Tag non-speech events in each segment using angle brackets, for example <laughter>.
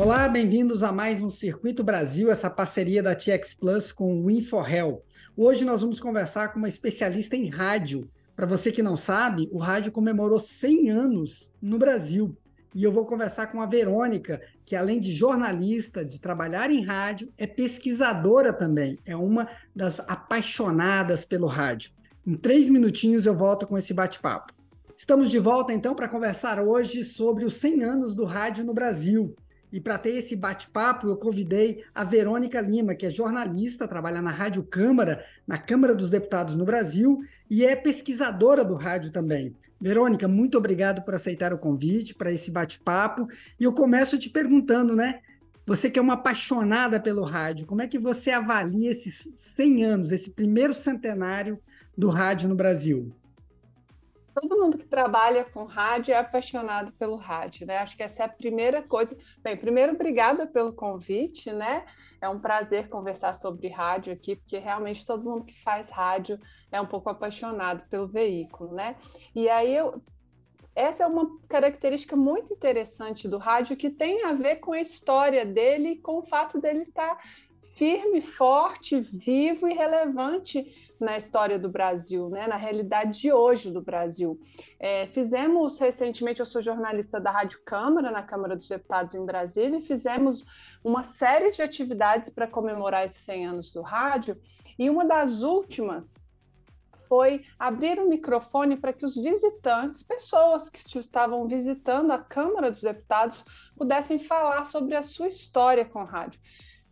Olá, bem-vindos a mais um Circuito Brasil, essa parceria da TX Plus com o InfoHel. Hoje nós vamos conversar com uma especialista em rádio. Para você que não sabe, o rádio comemorou 100 anos no Brasil. E eu vou conversar com a Verônica, que além de jornalista, de trabalhar em rádio, é pesquisadora também. É uma das apaixonadas pelo rádio. Em três minutinhos eu volto com esse bate-papo. Estamos de volta então para conversar hoje sobre os 100 anos do rádio no Brasil. E para ter esse bate-papo, eu convidei a Verônica Lima, que é jornalista, trabalha na Rádio Câmara, na Câmara dos Deputados no Brasil, e é pesquisadora do rádio também. Verônica, muito obrigado por aceitar o convite para esse bate-papo. E eu começo te perguntando, né? Você que é uma apaixonada pelo rádio, como é que você avalia esses 100 anos, esse primeiro centenário do rádio no Brasil? Todo mundo que trabalha com rádio é apaixonado pelo rádio, né? Acho que essa é a primeira coisa. Bem, primeiro, obrigada pelo convite, né? É um prazer conversar sobre rádio aqui, porque realmente todo mundo que faz rádio é um pouco apaixonado pelo veículo, né? E aí eu, essa é uma característica muito interessante do rádio que tem a ver com a história dele, com o fato dele estar tá firme, forte, vivo e relevante na história do Brasil, né? na realidade de hoje do Brasil. É, fizemos recentemente, eu sou jornalista da Rádio Câmara, na Câmara dos Deputados em Brasília, e fizemos uma série de atividades para comemorar esses 100 anos do rádio, e uma das últimas foi abrir o microfone para que os visitantes, pessoas que estavam visitando a Câmara dos Deputados, pudessem falar sobre a sua história com o rádio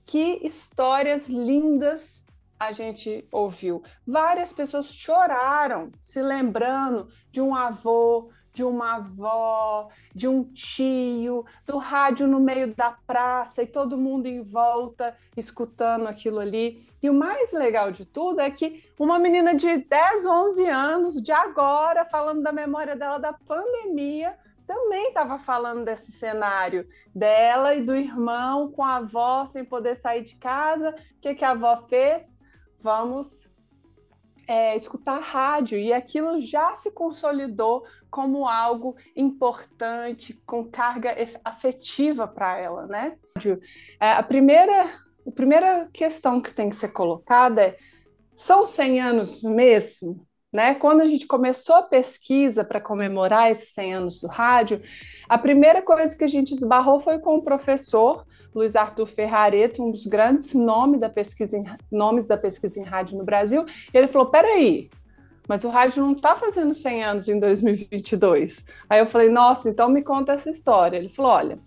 que histórias lindas a gente ouviu. Várias pessoas choraram, se lembrando de um avô, de uma avó, de um tio, do rádio no meio da praça e todo mundo em volta escutando aquilo ali. E o mais legal de tudo é que uma menina de 10, 11 anos, de agora, falando da memória dela da pandemia, também estava falando desse cenário dela e do irmão com a avó sem poder sair de casa. O que, que a avó fez? Vamos é, escutar rádio, e aquilo já se consolidou como algo importante, com carga afetiva para ela, né? É, a, primeira, a primeira questão que tem que ser colocada é: são 100 anos mesmo? Né? Quando a gente começou a pesquisa para comemorar esses 100 anos do rádio, a primeira coisa que a gente esbarrou foi com o professor Luiz Arthur Ferrareto, um dos grandes nomes da pesquisa em, nomes da pesquisa em rádio no Brasil. E ele falou: peraí, mas o rádio não está fazendo 100 anos em 2022. Aí eu falei: nossa, então me conta essa história. Ele falou: olha,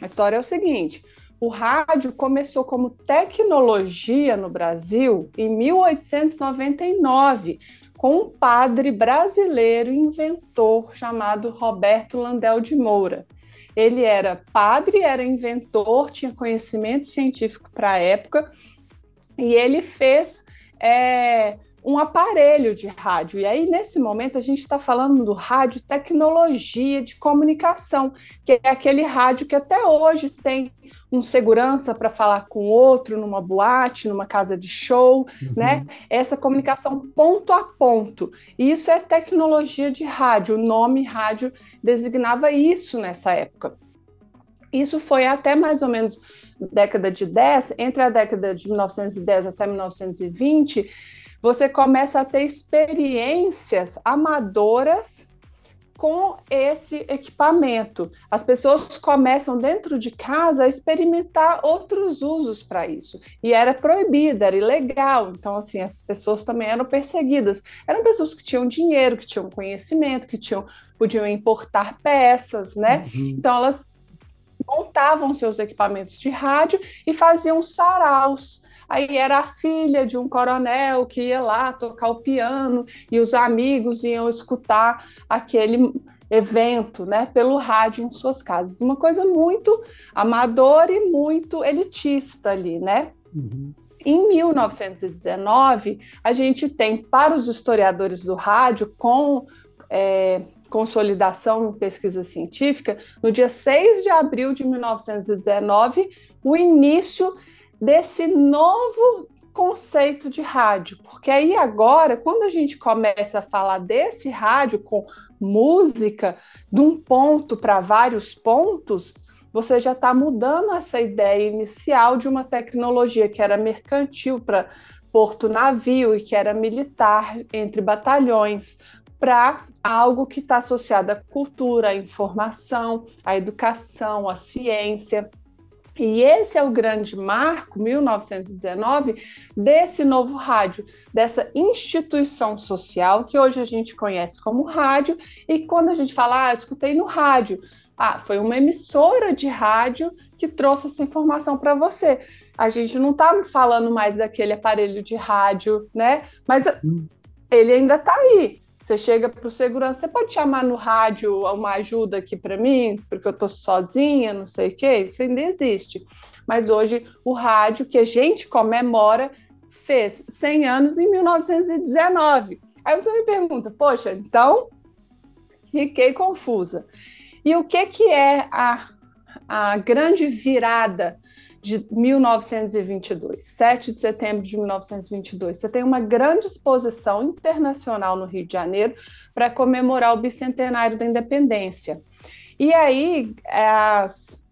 a história é o seguinte. O rádio começou como tecnologia no Brasil em 1899, com um padre brasileiro inventor chamado Roberto Landel de Moura. Ele era padre, era inventor, tinha conhecimento científico para a época, e ele fez é, um aparelho de rádio. E aí, nesse momento, a gente está falando do rádio tecnologia de comunicação, que é aquele rádio que até hoje tem um segurança para falar com outro numa boate, numa casa de show, uhum. né? Essa comunicação ponto a ponto. E isso é tecnologia de rádio. O nome rádio designava isso nessa época. Isso foi até mais ou menos década de 10, entre a década de 1910 até 1920, você começa a ter experiências amadoras com esse equipamento. As pessoas começam dentro de casa a experimentar outros usos para isso. E era proibido, era ilegal. Então, assim, as pessoas também eram perseguidas. Eram pessoas que tinham dinheiro, que tinham conhecimento, que tinham, podiam importar peças, né? Uhum. Então, elas montavam seus equipamentos de rádio e faziam saraus. Aí era a filha de um coronel que ia lá tocar o piano e os amigos iam escutar aquele evento, né, pelo rádio em suas casas. Uma coisa muito amadora e muito elitista ali, né? Uhum. Em 1919, a gente tem, para os historiadores do rádio, com é, consolidação em pesquisa científica, no dia 6 de abril de 1919, o início desse novo conceito de rádio, porque aí agora, quando a gente começa a falar desse rádio com música, de um ponto para vários pontos, você já está mudando essa ideia inicial de uma tecnologia que era mercantil para porto navio e que era militar entre batalhões para algo que está associado à cultura, à informação, à educação, à ciência. E esse é o grande marco, 1919, desse novo rádio, dessa instituição social que hoje a gente conhece como rádio. E quando a gente fala, ah, escutei no rádio, ah, foi uma emissora de rádio que trouxe essa informação para você. A gente não está falando mais daquele aparelho de rádio, né? Mas ele ainda está aí. Você chega para o segurança, você pode chamar no rádio uma ajuda aqui para mim, porque eu estou sozinha, não sei o quê. Isso ainda existe. Mas hoje o rádio que a gente comemora fez 100 anos em 1919. Aí você me pergunta, poxa, então fiquei confusa. E o que, que é a, a grande virada de 1922, 7 de setembro de 1922. Você tem uma grande exposição internacional no Rio de Janeiro para comemorar o bicentenário da independência. E aí as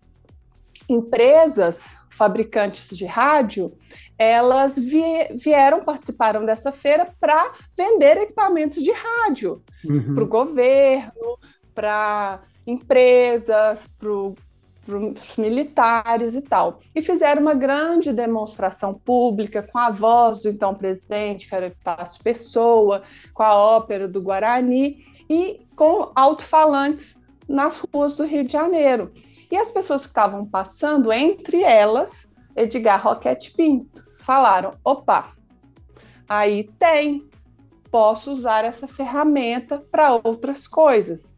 empresas fabricantes de rádio, elas vieram, participaram dessa feira para vender equipamentos de rádio uhum. para o governo, para empresas, para para os militares e tal. E fizeram uma grande demonstração pública com a voz do então presidente, que era Epitácio Pessoa, com a ópera do Guarani e com alto-falantes nas ruas do Rio de Janeiro. E as pessoas que estavam passando, entre elas, Edgar Roquete Pinto, falaram: opa, aí tem, posso usar essa ferramenta para outras coisas.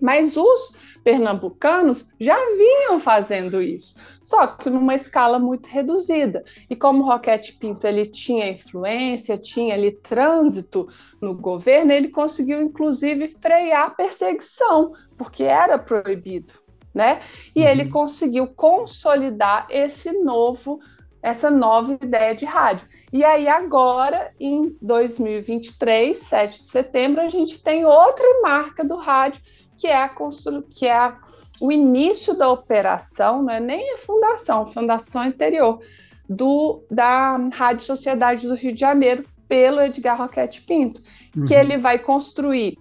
Mas os pernambucanos já vinham fazendo isso, só que numa escala muito reduzida. E como o Roquete Pinto ele tinha influência, tinha ali trânsito no governo, ele conseguiu inclusive frear a perseguição, porque era proibido, né? E uhum. ele conseguiu consolidar esse novo essa nova ideia de rádio. E aí, agora, em 2023, 7 de setembro, a gente tem outra marca do rádio, que é, a constru... que é a... o início da operação, não é nem a fundação, a fundação anterior, do, da Rádio Sociedade do Rio de Janeiro, pelo Edgar Roquete Pinto, uhum. que ele vai construir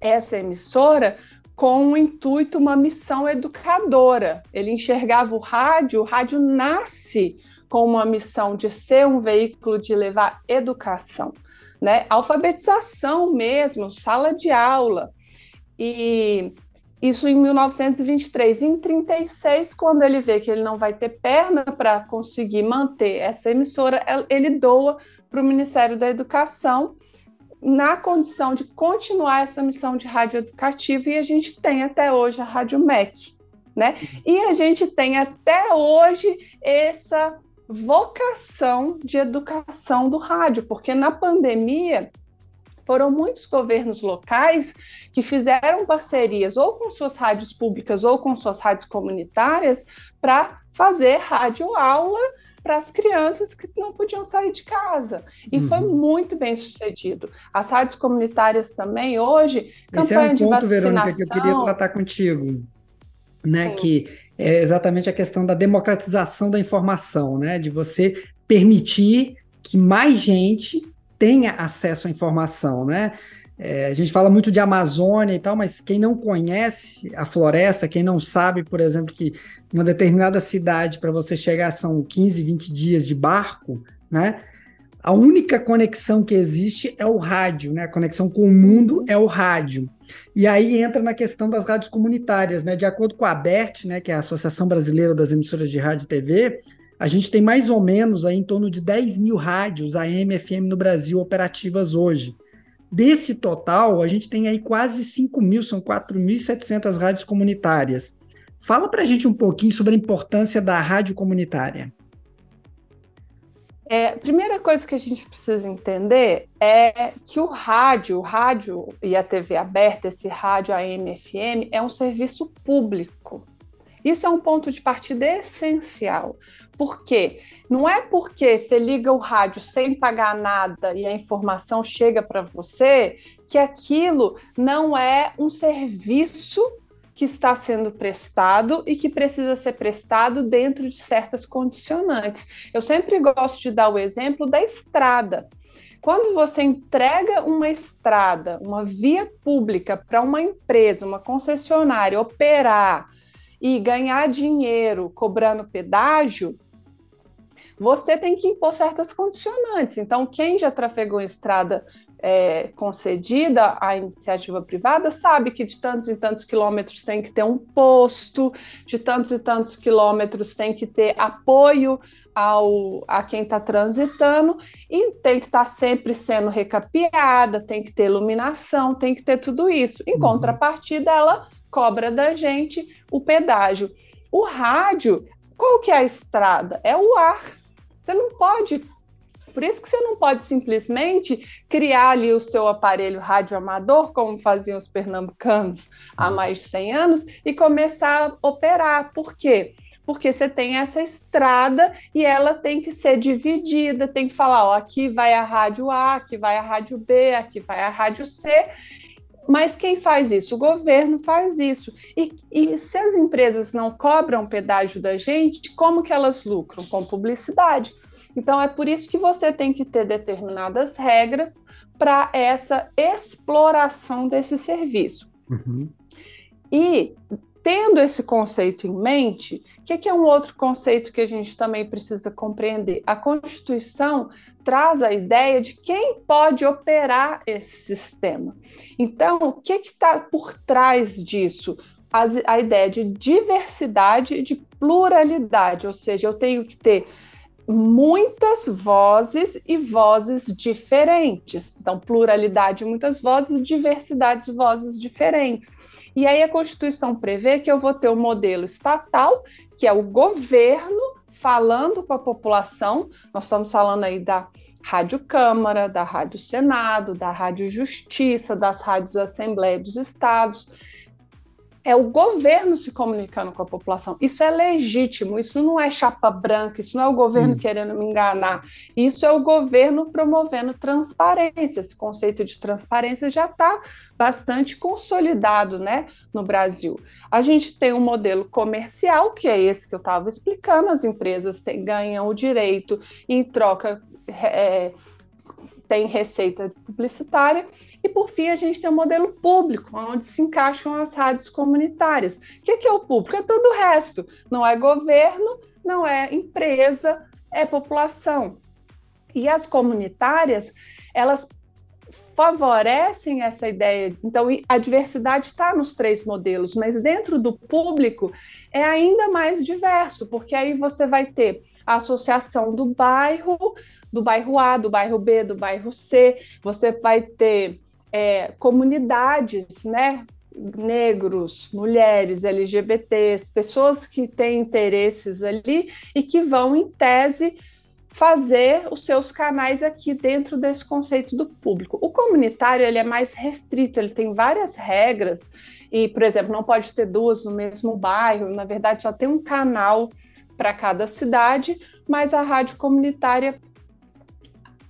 essa emissora com um intuito, uma missão educadora. Ele enxergava o rádio, o rádio nasce com uma missão de ser um veículo de levar educação, né? Alfabetização mesmo, sala de aula. E isso em 1923. Em 36, quando ele vê que ele não vai ter perna para conseguir manter essa emissora, ele doa para o Ministério da Educação na condição de continuar essa missão de rádio educativa e a gente tem até hoje a Rádio MEC, né? E a gente tem até hoje essa vocação de educação do rádio, porque na pandemia foram muitos governos locais que fizeram parcerias ou com suas rádios públicas ou com suas rádios comunitárias para fazer rádio aula para as crianças que não podiam sair de casa. E uhum. foi muito bem sucedido. As rádios comunitárias também, hoje, Esse campanha é um de ponto, vacinação... Verônica, que eu queria tratar contigo, né? Sim. Que é exatamente a questão da democratização da informação, né? De você permitir que mais gente tenha acesso à informação, né? É, a gente fala muito de Amazônia e tal, mas quem não conhece a floresta, quem não sabe, por exemplo, que uma determinada cidade para você chegar são 15, 20 dias de barco, né? A única conexão que existe é o rádio, né? A conexão com o mundo é o rádio. E aí entra na questão das rádios comunitárias, né? De acordo com a ABERT, né, que é a Associação Brasileira das Emissoras de Rádio e TV, a gente tem mais ou menos aí em torno de 10 mil rádios AM FM no Brasil operativas hoje. Desse total, a gente tem aí quase 5 mil, são 4.700 rádios comunitárias. Fala para a gente um pouquinho sobre a importância da rádio comunitária. É, a primeira coisa que a gente precisa entender é que o rádio, o rádio e a TV aberta, esse rádio AM FM, é um serviço público. Isso é um ponto de partida essencial. Por quê? Não é porque você liga o rádio sem pagar nada e a informação chega para você que aquilo não é um serviço que está sendo prestado e que precisa ser prestado dentro de certas condicionantes. Eu sempre gosto de dar o exemplo da estrada. Quando você entrega uma estrada, uma via pública para uma empresa, uma concessionária operar e ganhar dinheiro cobrando pedágio, você tem que impor certas condicionantes. Então, quem já trafegou em estrada é, concedida à iniciativa privada sabe que de tantos e tantos quilômetros tem que ter um posto, de tantos e tantos quilômetros tem que ter apoio ao, a quem está transitando e tem que estar tá sempre sendo recapeada, tem que ter iluminação, tem que ter tudo isso. Em uhum. contrapartida, ela cobra da gente o pedágio. O rádio, qual que é a estrada? É o ar. Você não pode por isso que você não pode simplesmente criar ali o seu aparelho radioamador, como faziam os pernambucanos há uhum. mais de 100 anos, e começar a operar. Por quê? Porque você tem essa estrada e ela tem que ser dividida, tem que falar, ó, aqui vai a rádio A, aqui vai a rádio B, aqui vai a rádio C, mas quem faz isso? O governo faz isso. E, e, se as empresas não cobram pedágio da gente, como que elas lucram? Com publicidade. Então é por isso que você tem que ter determinadas regras para essa exploração desse serviço. Uhum. E tendo esse conceito em mente, o que, que, é um outro conceito que a gente também precisa compreender? A Constituição traz a ideia de quem pode operar esse sistema. Então, o que está por trás disso? a ideia de diversidade e de pluralidade, ou seja, eu tenho que ter muitas vozes e vozes diferentes. Então, pluralidade, muitas vozes, diversidade, vozes diferentes. E aí a Constituição prevê que eu vou ter o um modelo estatal, que é o governo falando com a população. Nós estamos falando aí da Rádio Câmara, da Rádio Senado, da Rádio Justiça, das rádios Assembleia dos Estados é o governo se comunicando com a população. Isso é legítimo, isso não é chapa branca, isso não é o governo hum. querendo me enganar. Isso é o governo promovendo transparência. Esse conceito de transparência já está bastante consolidado né, no Brasil. A gente tem um modelo comercial, que é esse que eu estava explicando, as empresas têm, ganham o direito em troca. É, tem receita publicitária e, por fim, a gente tem o um modelo público, onde se encaixam as rádios comunitárias. O que é o público? É todo o resto. Não é governo, não é empresa, é população. E as comunitárias, elas favorecem essa ideia. Então, a diversidade está nos três modelos, mas dentro do público é ainda mais diverso, porque aí você vai ter a associação do bairro, do bairro A, do bairro B, do bairro C, você vai ter é, comunidades, né? Negros, mulheres, LGBTs, pessoas que têm interesses ali e que vão, em tese, fazer os seus canais aqui dentro desse conceito do público. O comunitário ele é mais restrito, ele tem várias regras e, por exemplo, não pode ter duas no mesmo bairro. Na verdade, só tem um canal para cada cidade, mas a rádio comunitária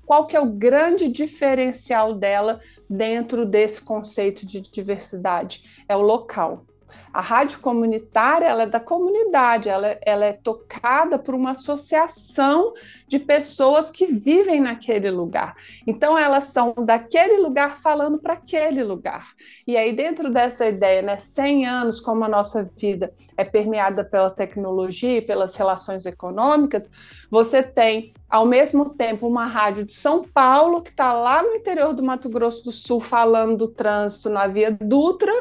qual que é o grande diferencial dela dentro desse conceito de diversidade? É o local. A rádio comunitária ela é da comunidade, ela, ela é tocada por uma associação de pessoas que vivem naquele lugar. Então, elas são daquele lugar falando para aquele lugar. E aí, dentro dessa ideia, né, 100 anos, como a nossa vida é permeada pela tecnologia e pelas relações econômicas, você tem, ao mesmo tempo, uma rádio de São Paulo, que está lá no interior do Mato Grosso do Sul, falando do trânsito na Via Dutra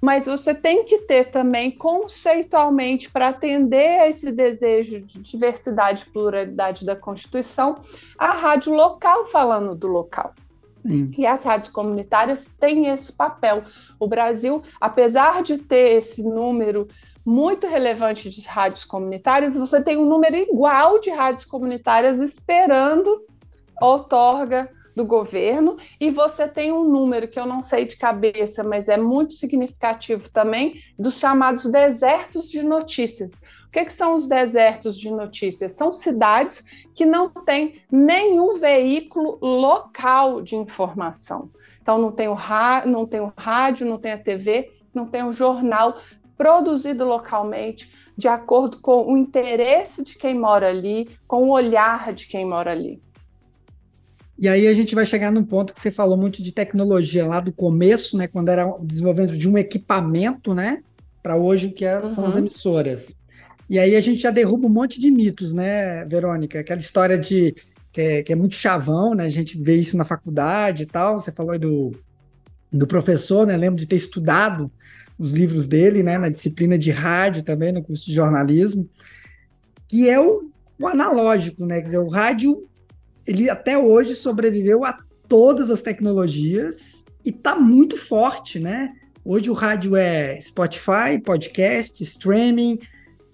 mas você tem que ter também conceitualmente para atender a esse desejo de diversidade e pluralidade da Constituição, a rádio local falando do local. Sim. E as rádios comunitárias têm esse papel. O Brasil, apesar de ter esse número muito relevante de rádios comunitárias, você tem um número igual de rádios comunitárias esperando outorga do governo, e você tem um número que eu não sei de cabeça, mas é muito significativo também, dos chamados desertos de notícias. O que, que são os desertos de notícias? São cidades que não têm nenhum veículo local de informação. Então, não tem o, não tem o rádio, não tem a TV, não tem um jornal produzido localmente, de acordo com o interesse de quem mora ali, com o olhar de quem mora ali. E aí a gente vai chegar num ponto que você falou muito de tecnologia lá do começo, né, quando era o desenvolvimento de um equipamento, né, para hoje que é, são as uhum. emissoras. E aí a gente já derruba um monte de mitos, né, Verônica? Aquela história de que é, que é muito chavão, né? A gente vê isso na faculdade e tal. Você falou aí do, do professor, né? Lembro de ter estudado os livros dele, né? Na disciplina de rádio também, no curso de jornalismo, que é o, o analógico, né? Quer dizer, o rádio, ele até hoje sobreviveu a todas as tecnologias e tá muito forte, né? Hoje o rádio é Spotify, podcast, streaming,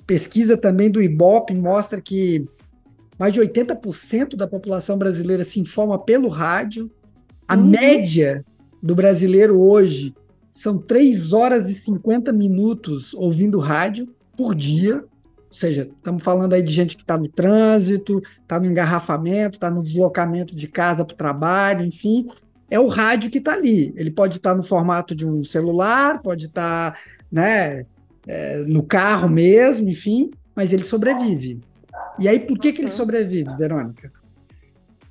pesquisa também do Ibope mostra que mais de 80% da população brasileira se informa pelo rádio. A uhum. média do brasileiro hoje são 3 horas e 50 minutos ouvindo rádio por dia. Ou seja, estamos falando aí de gente que está no trânsito, está no engarrafamento, está no deslocamento de casa para o trabalho, enfim. É o rádio que está ali. Ele pode estar tá no formato de um celular, pode estar tá, né, é, no carro mesmo, enfim, mas ele sobrevive. E aí, por que, que ele uhum. sobrevive, Verônica?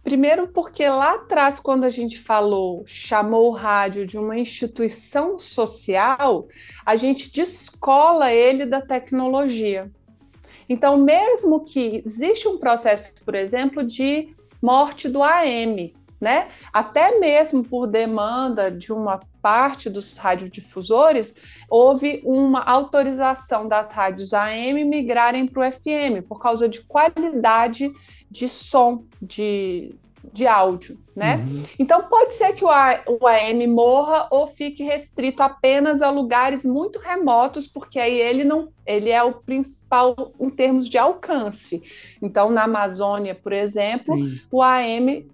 Primeiro, porque lá atrás, quando a gente falou, chamou o rádio de uma instituição social, a gente descola ele da tecnologia. Então, mesmo que existe um processo, por exemplo, de morte do AM, né? Até mesmo por demanda de uma parte dos radiodifusores, houve uma autorização das rádios AM migrarem para o FM por causa de qualidade de som, de, de áudio, né? Uhum. Então pode ser que o, A, o AM morra ou fique restrito apenas a lugares muito remotos, porque aí ele não, ele é o principal em termos de alcance. Então na Amazônia, por exemplo, Sim. o AM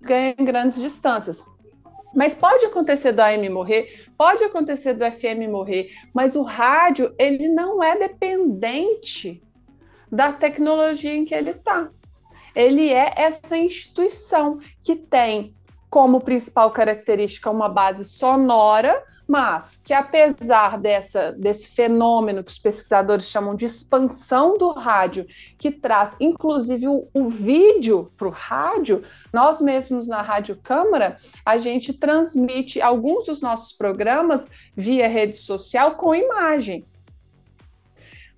ganha em grandes distâncias. Mas pode acontecer do AM morrer, pode acontecer do FM morrer, mas o rádio ele não é dependente da tecnologia em que ele está. Ele é essa instituição que tem como principal característica uma base sonora, mas que apesar dessa, desse fenômeno que os pesquisadores chamam de expansão do rádio, que traz inclusive o, o vídeo para o rádio, nós mesmos na Rádio Câmara, a gente transmite alguns dos nossos programas via rede social com imagem.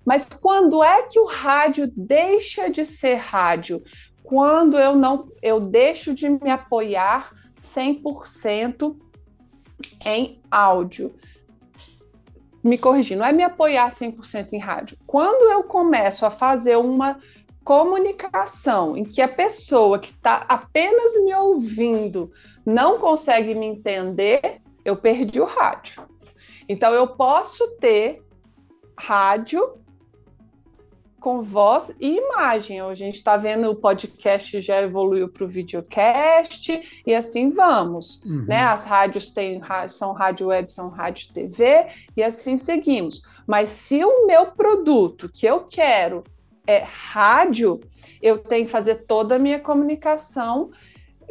Mas quando é que o rádio deixa de ser rádio? Quando eu não eu deixo de me apoiar 100% em áudio. Me corrigir, não é me apoiar 100% em rádio. Quando eu começo a fazer uma comunicação em que a pessoa que está apenas me ouvindo não consegue me entender, eu perdi o rádio. Então, eu posso ter rádio com voz e imagem. A gente está vendo o podcast já evoluiu para o videocast e assim vamos. Uhum. Né? As rádios têm, são rádio web, são rádio TV e assim seguimos. Mas se o meu produto que eu quero é rádio, eu tenho que fazer toda a minha comunicação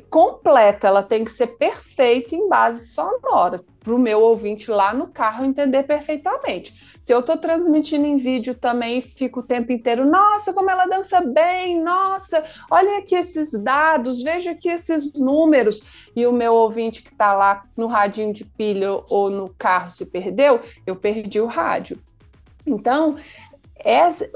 completa, ela tem que ser perfeita em base sonora, para o meu ouvinte lá no carro entender perfeitamente. Se eu estou transmitindo em vídeo também e fico o tempo inteiro, nossa, como ela dança bem, nossa, olha aqui esses dados, veja aqui esses números, e o meu ouvinte que está lá no radinho de pilha ou no carro se perdeu, eu perdi o rádio. Então,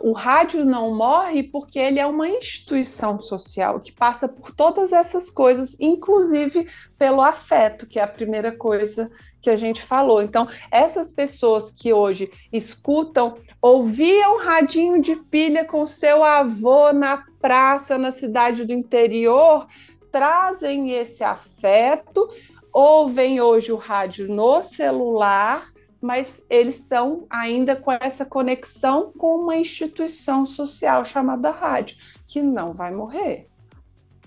o rádio não morre porque ele é uma instituição social que passa por todas essas coisas, inclusive pelo afeto, que é a primeira coisa que a gente falou. Então, essas pessoas que hoje escutam, ouviam radinho de pilha com seu avô na praça, na cidade do interior, trazem esse afeto, ouvem hoje o rádio no celular mas eles estão ainda com essa conexão com uma instituição social chamada rádio, que não vai morrer.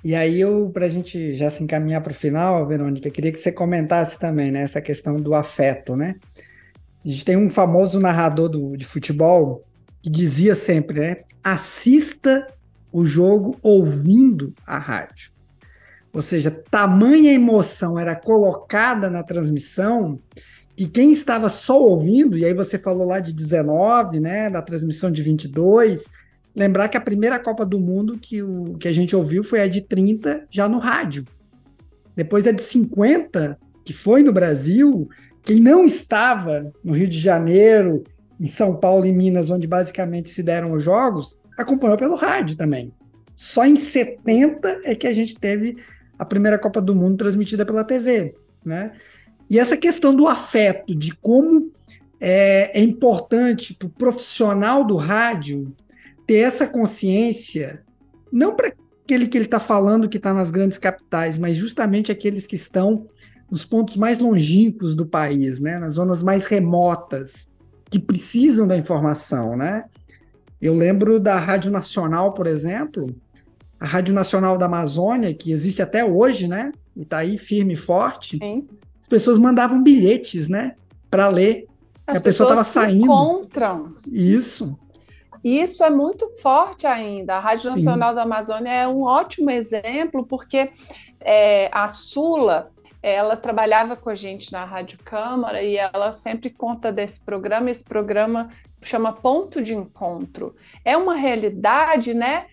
E aí, para a gente já se encaminhar para o final, Verônica, queria que você comentasse também né, essa questão do afeto, né? A gente tem um famoso narrador do, de futebol que dizia sempre, né? Assista o jogo ouvindo a rádio. Ou seja, tamanha emoção era colocada na transmissão que quem estava só ouvindo, e aí você falou lá de 19, né, da transmissão de 22, lembrar que a primeira Copa do Mundo que, o, que a gente ouviu foi a de 30, já no rádio. Depois a de 50, que foi no Brasil, quem não estava no Rio de Janeiro, em São Paulo e Minas, onde basicamente se deram os jogos, acompanhou pelo rádio também. Só em 70 é que a gente teve a primeira Copa do Mundo transmitida pela TV, né? E essa questão do afeto, de como é, é importante para o profissional do rádio ter essa consciência, não para aquele que ele está falando que está nas grandes capitais, mas justamente aqueles que estão nos pontos mais longínquos do país, né? nas zonas mais remotas, que precisam da informação. Né? Eu lembro da Rádio Nacional, por exemplo, a Rádio Nacional da Amazônia, que existe até hoje, né? E está aí firme e forte. Sim pessoas mandavam bilhetes, né, para ler. As a pessoa estava saindo. encontram. Isso. Isso é muito forte ainda. A Rádio Sim. Nacional da Amazônia é um ótimo exemplo, porque é, a Sula ela trabalhava com a gente na Rádio Câmara e ela sempre conta desse programa. Esse programa chama Ponto de Encontro. É uma realidade, né,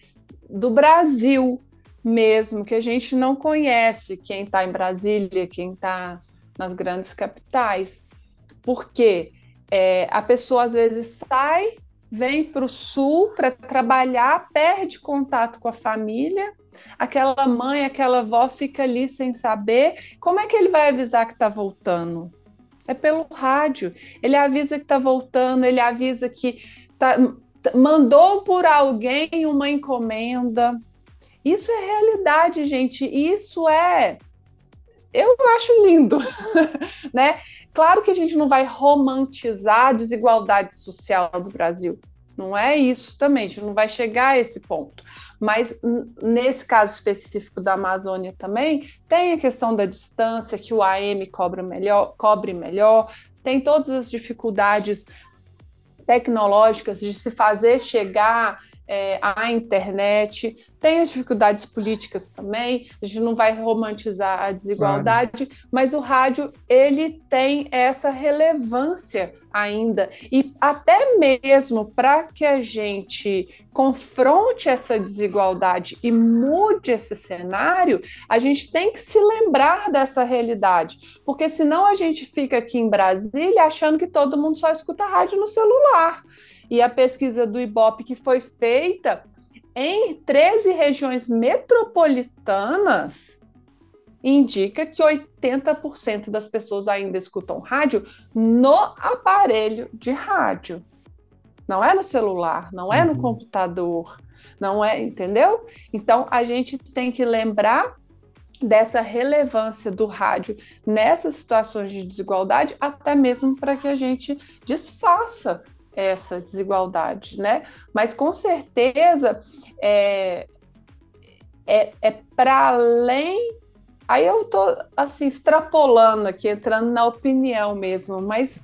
do Brasil mesmo, que a gente não conhece. Quem está em Brasília, quem está nas grandes capitais. Porque é, a pessoa às vezes sai, vem para o sul para trabalhar, perde contato com a família, aquela mãe, aquela avó fica ali sem saber. Como é que ele vai avisar que está voltando? É pelo rádio. Ele avisa que está voltando, ele avisa que tá, mandou por alguém uma encomenda. Isso é realidade, gente. Isso é eu acho lindo, <laughs> né? Claro que a gente não vai romantizar a desigualdade social do Brasil. Não é isso também, a gente não vai chegar a esse ponto. Mas nesse caso específico da Amazônia também, tem a questão da distância, que o AM cobra melhor, cobre melhor, tem todas as dificuldades tecnológicas de se fazer chegar é, à internet, tem as dificuldades políticas também, a gente não vai romantizar a desigualdade, claro. mas o rádio ele tem essa relevância ainda e até mesmo para que a gente confronte essa desigualdade e mude esse cenário, a gente tem que se lembrar dessa realidade, porque senão a gente fica aqui em Brasília achando que todo mundo só escuta rádio no celular. E a pesquisa do IBOP que foi feita em 13 regiões metropolitanas indica que 80% das pessoas ainda escutam rádio no aparelho de rádio. Não é no celular, não é no uhum. computador, não é, entendeu? Então a gente tem que lembrar dessa relevância do rádio nessas situações de desigualdade, até mesmo para que a gente desfaça essa desigualdade, né? Mas com certeza é, é, é para além. Aí eu estou assim extrapolando aqui, entrando na opinião mesmo, mas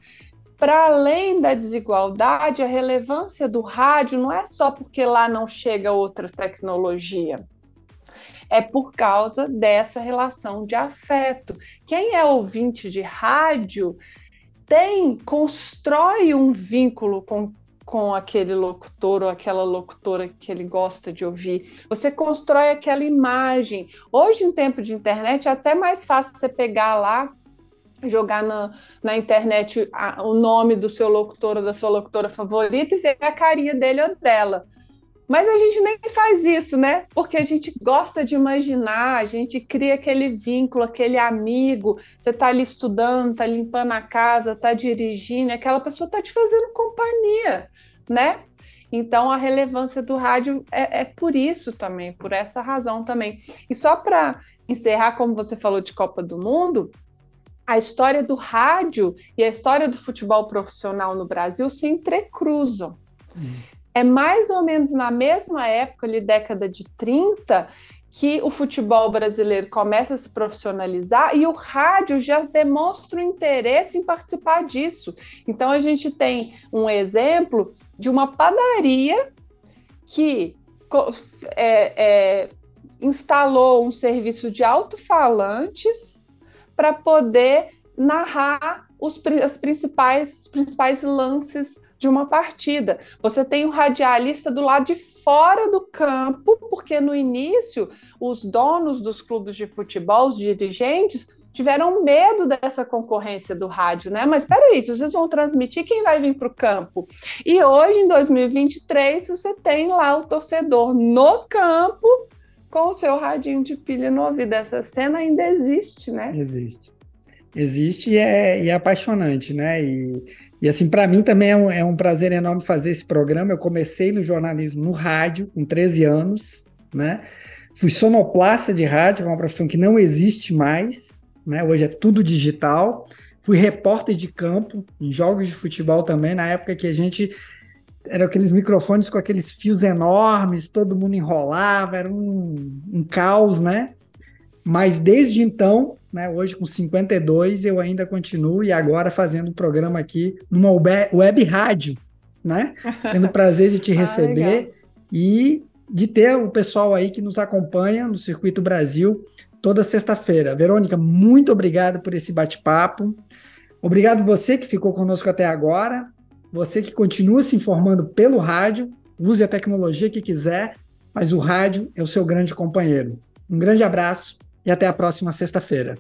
para além da desigualdade, a relevância do rádio não é só porque lá não chega outra tecnologia. É por causa dessa relação de afeto. Quem é ouvinte de rádio tem, constrói um vínculo com, com aquele locutor ou aquela locutora que ele gosta de ouvir. Você constrói aquela imagem. Hoje, em tempo de internet, é até mais fácil você pegar lá jogar na, na internet a, o nome do seu locutor ou da sua locutora favorita e ver a carinha dele ou dela. Mas a gente nem faz isso, né? Porque a gente gosta de imaginar, a gente cria aquele vínculo, aquele amigo. Você está ali estudando, está limpando a casa, está dirigindo, aquela pessoa está te fazendo companhia, né? Então a relevância do rádio é, é por isso também, por essa razão também. E só para encerrar, como você falou de Copa do Mundo, a história do rádio e a história do futebol profissional no Brasil se entrecruzam. Hum é mais ou menos na mesma época, ali década de 30, que o futebol brasileiro começa a se profissionalizar e o rádio já demonstra o interesse em participar disso. Então a gente tem um exemplo de uma padaria que é, é, instalou um serviço de alto-falantes para poder narrar os, as principais, os principais lances de uma partida. Você tem o radialista do lado de fora do campo, porque no início os donos dos clubes de futebol, os dirigentes, tiveram medo dessa concorrência do rádio, né? Mas espera aí, vocês vão transmitir, quem vai vir para o campo? E hoje, em 2023, você tem lá o torcedor no campo com o seu radinho de pilha no ouvido. Essa cena ainda existe, né? Existe. Existe e é, e é apaixonante, né? E, e assim, para mim também é um, é um prazer enorme fazer esse programa. Eu comecei no jornalismo no rádio, com 13 anos, né? Fui sonoplasta de rádio, é uma profissão que não existe mais, né? Hoje é tudo digital. Fui repórter de campo em jogos de futebol também, na época que a gente era aqueles microfones com aqueles fios enormes, todo mundo enrolava, era um, um caos, né? Mas desde então, né, hoje com 52, eu ainda continuo e agora fazendo o programa aqui numa web rádio, né? <laughs> Tendo o prazer de te ah, receber ah, e de ter o pessoal aí que nos acompanha no Circuito Brasil toda sexta-feira. Verônica, muito obrigado por esse bate-papo. Obrigado você que ficou conosco até agora. Você que continua se informando pelo rádio, use a tecnologia que quiser, mas o rádio é o seu grande companheiro. Um grande abraço e até a próxima sexta-feira.